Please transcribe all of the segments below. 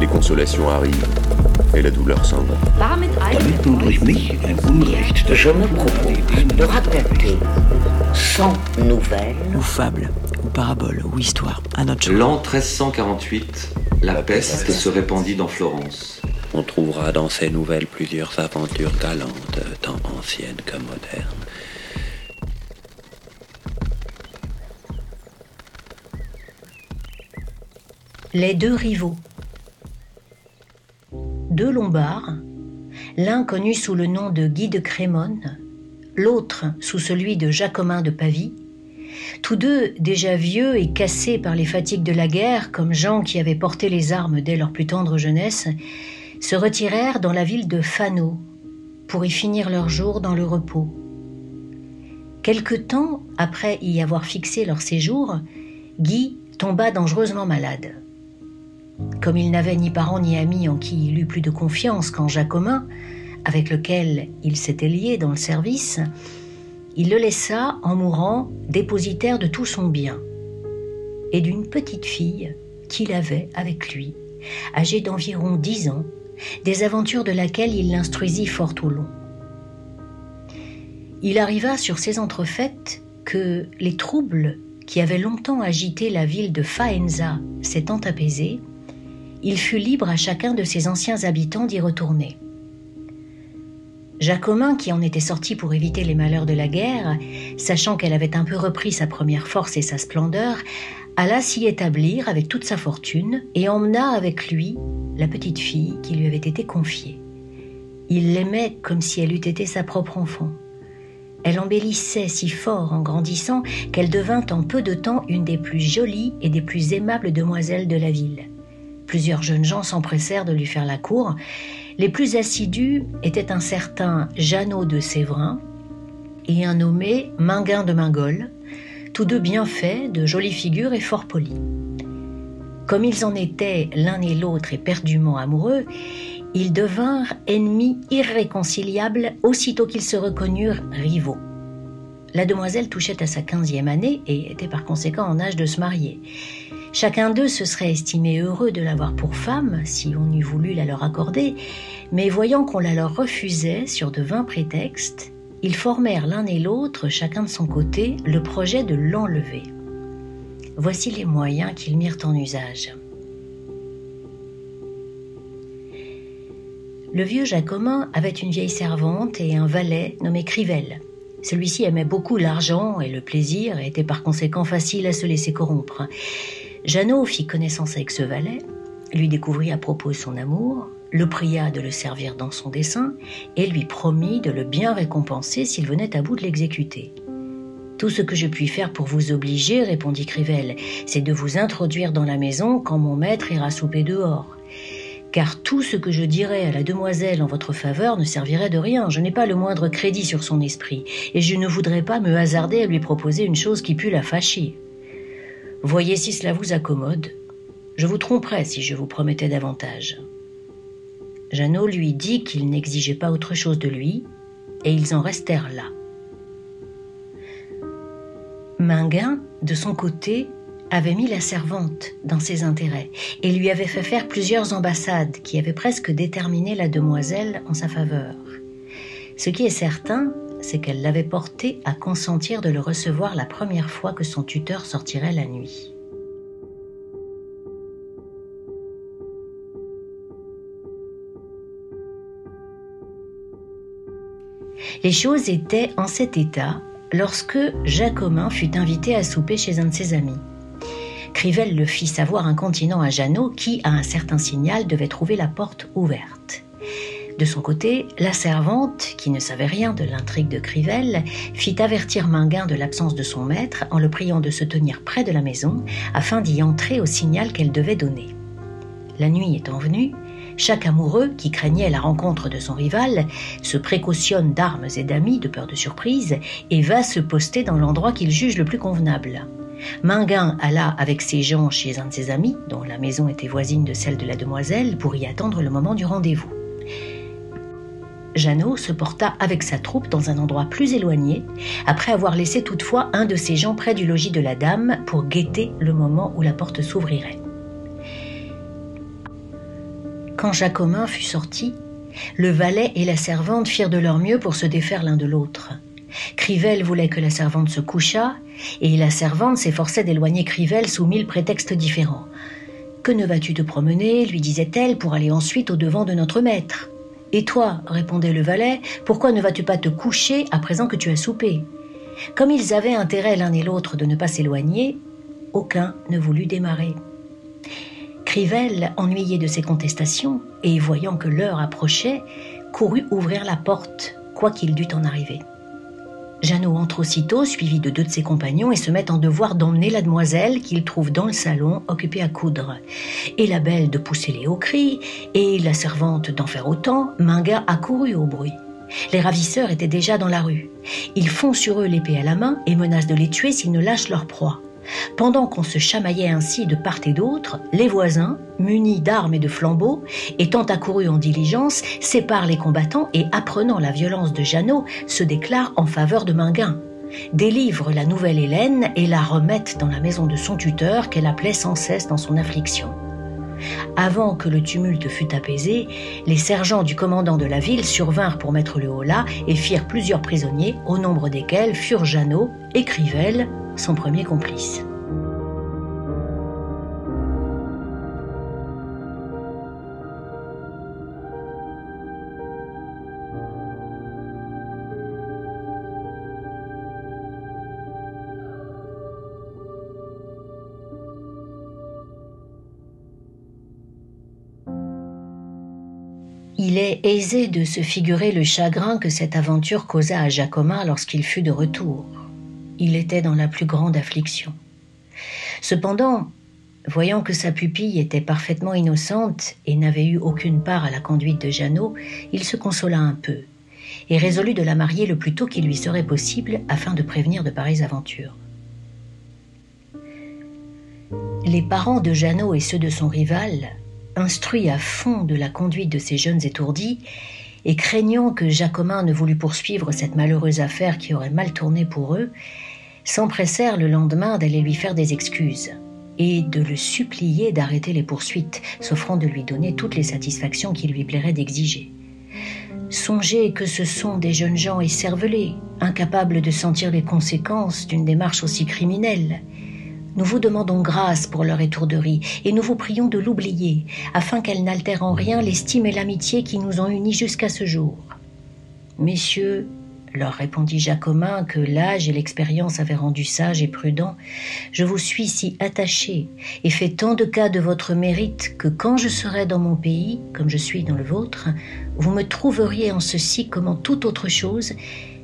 les consolations arrivent et la douleur s'en va. Damit nun durch mich ein Unrecht Je me propose de raconter sans nouvelles ou fable, ou parabole, ou histoire, à notre. L'an 1348, la peste se répandit dans Florence. On trouvera dans ces nouvelles plusieurs aventures galantes, tant anciennes que modernes. Les deux rivaux. Deux Lombards, l'un connu sous le nom de Guy de Crémone, l'autre sous celui de Jacomin de Pavie, tous deux déjà vieux et cassés par les fatigues de la guerre, comme gens qui avaient porté les armes dès leur plus tendre jeunesse, se retirèrent dans la ville de Fano pour y finir leurs jours dans le repos. Quelque temps après y avoir fixé leur séjour, Guy tomba dangereusement malade. Comme il n'avait ni parents ni amis en qui il eût plus de confiance qu'en Jacomin, avec lequel il s'était lié dans le service, il le laissa, en mourant, dépositaire de tout son bien et d'une petite fille qu'il avait avec lui, âgée d'environ dix ans, des aventures de laquelle il l'instruisit fort au long. Il arriva sur ces entrefaites que les troubles qui avaient longtemps agité la ville de Faenza s'étant apaisés, il fut libre à chacun de ses anciens habitants d'y retourner. Jacomin, qui en était sorti pour éviter les malheurs de la guerre, sachant qu'elle avait un peu repris sa première force et sa splendeur, alla s'y établir avec toute sa fortune et emmena avec lui la petite fille qui lui avait été confiée. Il l'aimait comme si elle eût été sa propre enfant. Elle embellissait si fort en grandissant qu'elle devint en peu de temps une des plus jolies et des plus aimables demoiselles de la ville. Plusieurs jeunes gens s'empressèrent de lui faire la cour. Les plus assidus étaient un certain Jeannot de Séverin et un nommé Minguin de Mingol, tous deux bien faits, de jolies figures et fort polis. Comme ils en étaient l'un et l'autre éperdument amoureux, ils devinrent ennemis irréconciliables aussitôt qu'ils se reconnurent rivaux. La demoiselle touchait à sa quinzième année et était par conséquent en âge de se marier. Chacun d'eux se serait estimé heureux de l'avoir pour femme, si on eût voulu la leur accorder, mais voyant qu'on la leur refusait sur de vains prétextes, ils formèrent l'un et l'autre, chacun de son côté, le projet de l'enlever. Voici les moyens qu'ils mirent en usage. Le vieux Jacomin avait une vieille servante et un valet nommé Crivel. Celui-ci aimait beaucoup l'argent et le plaisir et était par conséquent facile à se laisser corrompre. Jeannot fit connaissance avec ce valet, lui découvrit à propos son amour, le pria de le servir dans son dessein et lui promit de le bien récompenser s'il venait à bout de l'exécuter. Tout ce que je puis faire pour vous obliger, répondit Crivel, c'est de vous introduire dans la maison quand mon maître ira souper dehors. Car tout ce que je dirais à la demoiselle en votre faveur ne servirait de rien. Je n'ai pas le moindre crédit sur son esprit, et je ne voudrais pas me hasarder à lui proposer une chose qui pût la fâcher. Voyez si cela vous accommode. Je vous tromperais si je vous promettais davantage. Jeannot lui dit qu'il n'exigeait pas autre chose de lui, et ils en restèrent là. Minguin, de son côté, avait mis la servante dans ses intérêts et lui avait fait faire plusieurs ambassades qui avaient presque déterminé la demoiselle en sa faveur. Ce qui est certain, c'est qu'elle l'avait porté à consentir de le recevoir la première fois que son tuteur sortirait la nuit. Les choses étaient en cet état lorsque Jacomin fut invité à souper chez un de ses amis. Crivel le fit savoir incontinent à Jeannot qui, à un certain signal, devait trouver la porte ouverte. De son côté, la servante, qui ne savait rien de l'intrigue de Crivel, fit avertir Minguin de l'absence de son maître en le priant de se tenir près de la maison afin d'y entrer au signal qu'elle devait donner. La nuit étant venue, Chaque amoureux, qui craignait la rencontre de son rival, se précautionne d'armes et d'amis de peur de surprise et va se poster dans l'endroit qu'il juge le plus convenable. Minguin alla avec ses gens chez un de ses amis, dont la maison était voisine de celle de la demoiselle, pour y attendre le moment du rendez-vous. Jeannot se porta avec sa troupe dans un endroit plus éloigné, après avoir laissé toutefois un de ses gens près du logis de la dame pour guetter le moment où la porte s'ouvrirait. Quand Jacomin fut sorti, le valet et la servante firent de leur mieux pour se défaire l'un de l'autre. Crivel voulait que la servante se couchât, et la servante s'efforçait d'éloigner Crivel sous mille prétextes différents. Que ne vas-tu te promener? lui disait-elle, pour aller ensuite au devant de notre maître Et toi répondait le valet, pourquoi ne vas-tu pas te coucher à présent que tu as soupé? Comme ils avaient intérêt l'un et l'autre de ne pas s'éloigner, aucun ne voulut démarrer. Crivel, ennuyé de ces contestations, et voyant que l'heure approchait, courut ouvrir la porte, quoi qu'il dût en arriver. Jeannot entre aussitôt, suivi de deux de ses compagnons, et se met en devoir d'emmener la demoiselle qu'il trouve dans le salon, occupée à coudre. Et la belle de pousser les hauts cris, et la servante d'en faire autant, Minga accourut au bruit. Les ravisseurs étaient déjà dans la rue. Ils font sur eux l'épée à la main et menacent de les tuer s'ils ne lâchent leur proie. Pendant qu'on se chamaillait ainsi de part et d'autre, les voisins, munis d'armes et de flambeaux, étant accourus en diligence, séparent les combattants et, apprenant la violence de Jeannot, se déclarent en faveur de Minguin. Délivrent la nouvelle Hélène et la remettent dans la maison de son tuteur qu'elle appelait sans cesse dans son affliction. Avant que le tumulte fût apaisé, les sergents du commandant de la ville survinrent pour mettre le holà et firent plusieurs prisonniers, au nombre desquels furent Jeannot et Crivel, son premier complice. Il est aisé de se figurer le chagrin que cette aventure causa à Jacomin lorsqu'il fut de retour il était dans la plus grande affliction. Cependant, voyant que sa pupille était parfaitement innocente et n'avait eu aucune part à la conduite de Jeannot, il se consola un peu et résolut de la marier le plus tôt qu'il lui serait possible afin de prévenir de pareilles aventures. Les parents de Jeannot et ceux de son rival, instruits à fond de la conduite de ces jeunes étourdis, et craignant que Jacomin ne voulût poursuivre cette malheureuse affaire qui aurait mal tourné pour eux, s'empressèrent le lendemain d'aller lui faire des excuses et de le supplier d'arrêter les poursuites, s'offrant de lui donner toutes les satisfactions qu'il lui plairait d'exiger. Songez que ce sont des jeunes gens écervelés, incapables de sentir les conséquences d'une démarche aussi criminelle. Nous vous demandons grâce pour leur étourderie et nous vous prions de l'oublier, afin qu'elle n'altère en rien l'estime et l'amitié qui nous ont unis jusqu'à ce jour. Messieurs, leur répondit Jacomin que l'âge et l'expérience avaient rendu sage et prudent, je vous suis si attaché et fais tant de cas de votre mérite que quand je serai dans mon pays, comme je suis dans le vôtre, vous me trouveriez en ceci comme en toute autre chose,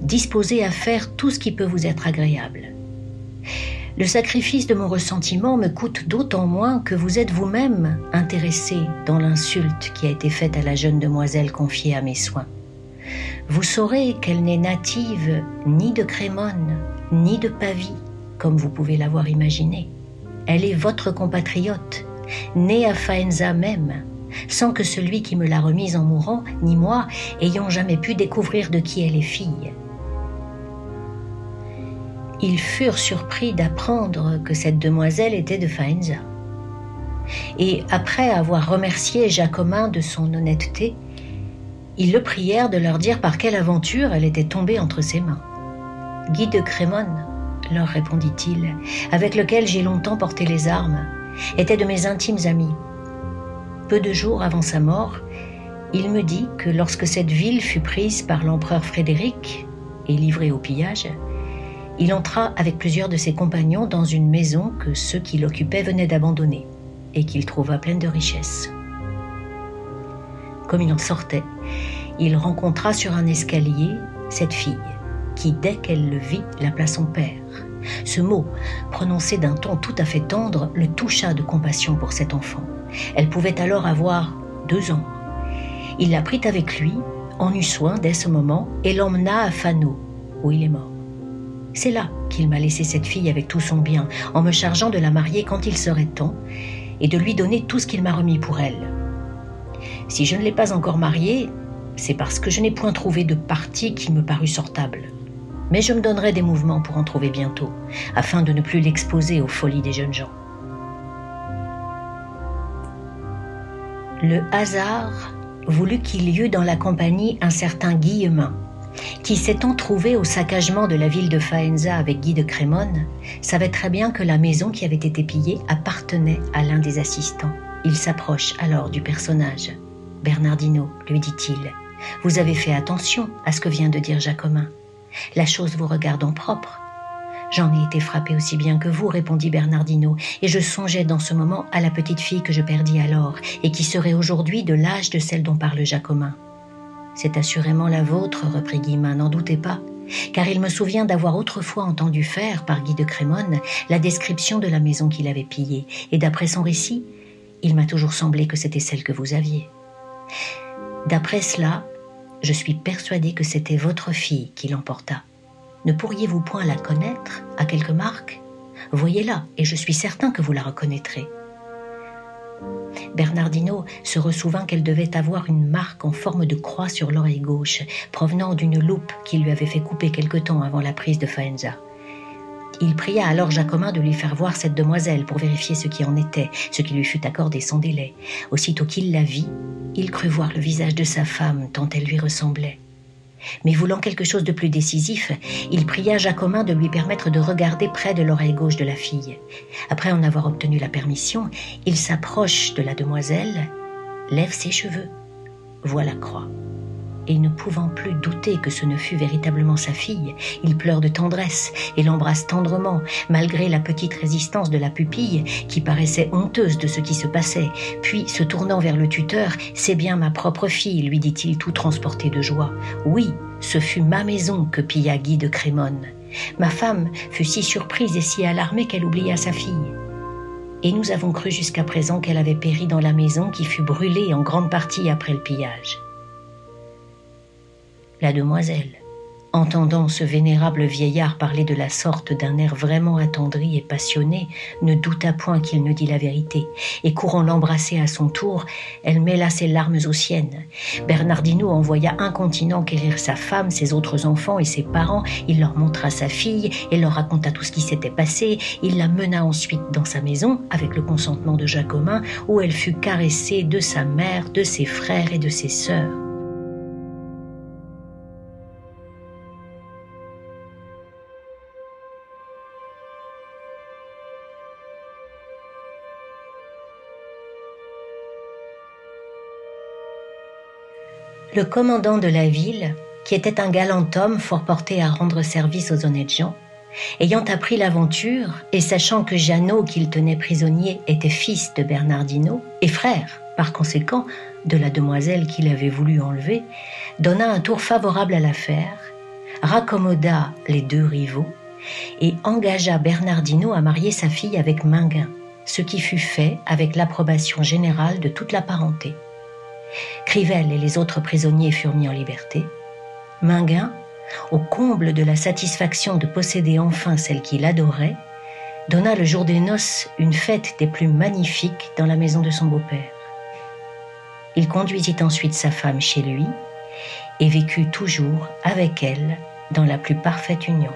disposé à faire tout ce qui peut vous être agréable. Le sacrifice de mon ressentiment me coûte d'autant moins que vous êtes vous-même intéressé dans l'insulte qui a été faite à la jeune demoiselle confiée à mes soins. Vous saurez qu'elle n'est native ni de Crémone, ni de Pavie, comme vous pouvez l'avoir imaginé. Elle est votre compatriote, née à Faenza même, sans que celui qui me l'a remise en mourant, ni moi, ayant jamais pu découvrir de qui elle est fille ils furent surpris d'apprendre que cette demoiselle était de Faenza. Et après avoir remercié Jacomin de son honnêteté, ils le prièrent de leur dire par quelle aventure elle était tombée entre ses mains. Guy de Crémone, leur répondit-il, avec lequel j'ai longtemps porté les armes, était de mes intimes amis. Peu de jours avant sa mort, il me dit que lorsque cette ville fut prise par l'empereur Frédéric et livrée au pillage, il entra avec plusieurs de ses compagnons dans une maison que ceux qui l'occupaient venaient d'abandonner et qu'il trouva pleine de richesses. Comme il en sortait, il rencontra sur un escalier cette fille qui, dès qu'elle le vit, l'appela son père. Ce mot, prononcé d'un ton tout à fait tendre, le toucha de compassion pour cet enfant. Elle pouvait alors avoir deux ans Il la prit avec lui, en eut soin dès ce moment, et l'emmena à Fano, où il est mort. C'est là qu'il m'a laissé cette fille avec tout son bien, en me chargeant de la marier quand il serait temps, et de lui donner tout ce qu'il m'a remis pour elle. Si je ne l'ai pas encore mariée, c'est parce que je n'ai point trouvé de parti qui me parut sortable. Mais je me donnerai des mouvements pour en trouver bientôt, afin de ne plus l'exposer aux folies des jeunes gens. Le hasard voulut qu'il y eût dans la compagnie un certain Guillemin, qui s'étant trouvé au saccagement de la ville de Faenza avec Guy de Crémone, savait très bien que la maison qui avait été pillée appartenait à l'un des assistants. Il s'approche alors du personnage. Bernardino, lui dit-il, vous avez fait attention à ce que vient de dire Jacomin. La chose vous regarde en propre. J'en ai été frappé aussi bien que vous, répondit Bernardino, et je songeais dans ce moment à la petite fille que je perdis alors, et qui serait aujourd'hui de l'âge de celle dont parle Jacomin. C'est assurément la vôtre, reprit Guillemin, n'en doutez pas, car il me souvient d'avoir autrefois entendu faire, par Guy de Crémone, la description de la maison qu'il avait pillée, et d'après son récit, il m'a toujours semblé que c'était celle que vous aviez. D'après cela, je suis persuadé que c'était votre fille qui l'emporta. Ne pourriez-vous point la connaître à quelques marques? Voyez-la, et je suis certain que vous la reconnaîtrez. Bernardino se ressouvint qu'elle devait avoir une marque en forme de croix sur l'oreille gauche, provenant d'une loupe qu'il lui avait fait couper quelque temps avant la prise de Faenza. Il pria alors Jacomin de lui faire voir cette demoiselle pour vérifier ce qui en était, ce qui lui fut accordé sans délai. Aussitôt qu'il la vit, il crut voir le visage de sa femme tant elle lui ressemblait. Mais voulant quelque chose de plus décisif, il pria Jacomin de lui permettre de regarder près de l'oreille gauche de la fille. Après en avoir obtenu la permission, il s'approche de la demoiselle, lève ses cheveux, voit la croix. Et ne pouvant plus douter que ce ne fût véritablement sa fille, il pleure de tendresse et l'embrasse tendrement, malgré la petite résistance de la pupille qui paraissait honteuse de ce qui se passait. Puis, se tournant vers le tuteur, C'est bien ma propre fille, lui dit-il tout transporté de joie. Oui, ce fut ma maison que pilla Guy de Crémone. Ma femme fut si surprise et si alarmée qu'elle oublia sa fille. Et nous avons cru jusqu'à présent qu'elle avait péri dans la maison qui fut brûlée en grande partie après le pillage. La demoiselle, entendant ce vénérable vieillard parler de la sorte d'un air vraiment attendri et passionné, ne douta point qu'il ne dit la vérité, et courant l'embrasser à son tour, elle mêla ses larmes aux siennes. Bernardino envoya incontinent quérir sa femme, ses autres enfants et ses parents, il leur montra sa fille et leur raconta tout ce qui s'était passé, il la mena ensuite dans sa maison, avec le consentement de Jacomin, où elle fut caressée de sa mère, de ses frères et de ses sœurs. Le commandant de la ville, qui était un galant homme fort porté à rendre service aux honnêtes gens, ayant appris l'aventure et sachant que Jeannot, qu'il tenait prisonnier, était fils de Bernardino et frère, par conséquent, de la demoiselle qu'il avait voulu enlever, donna un tour favorable à l'affaire, raccommoda les deux rivaux et engagea Bernardino à marier sa fille avec Minguin, ce qui fut fait avec l'approbation générale de toute la parenté. Crivel et les autres prisonniers furent mis en liberté. Minguin, au comble de la satisfaction de posséder enfin celle qu'il adorait, donna le jour des noces une fête des plus magnifiques dans la maison de son beau-père. Il conduisit ensuite sa femme chez lui et vécut toujours avec elle dans la plus parfaite union.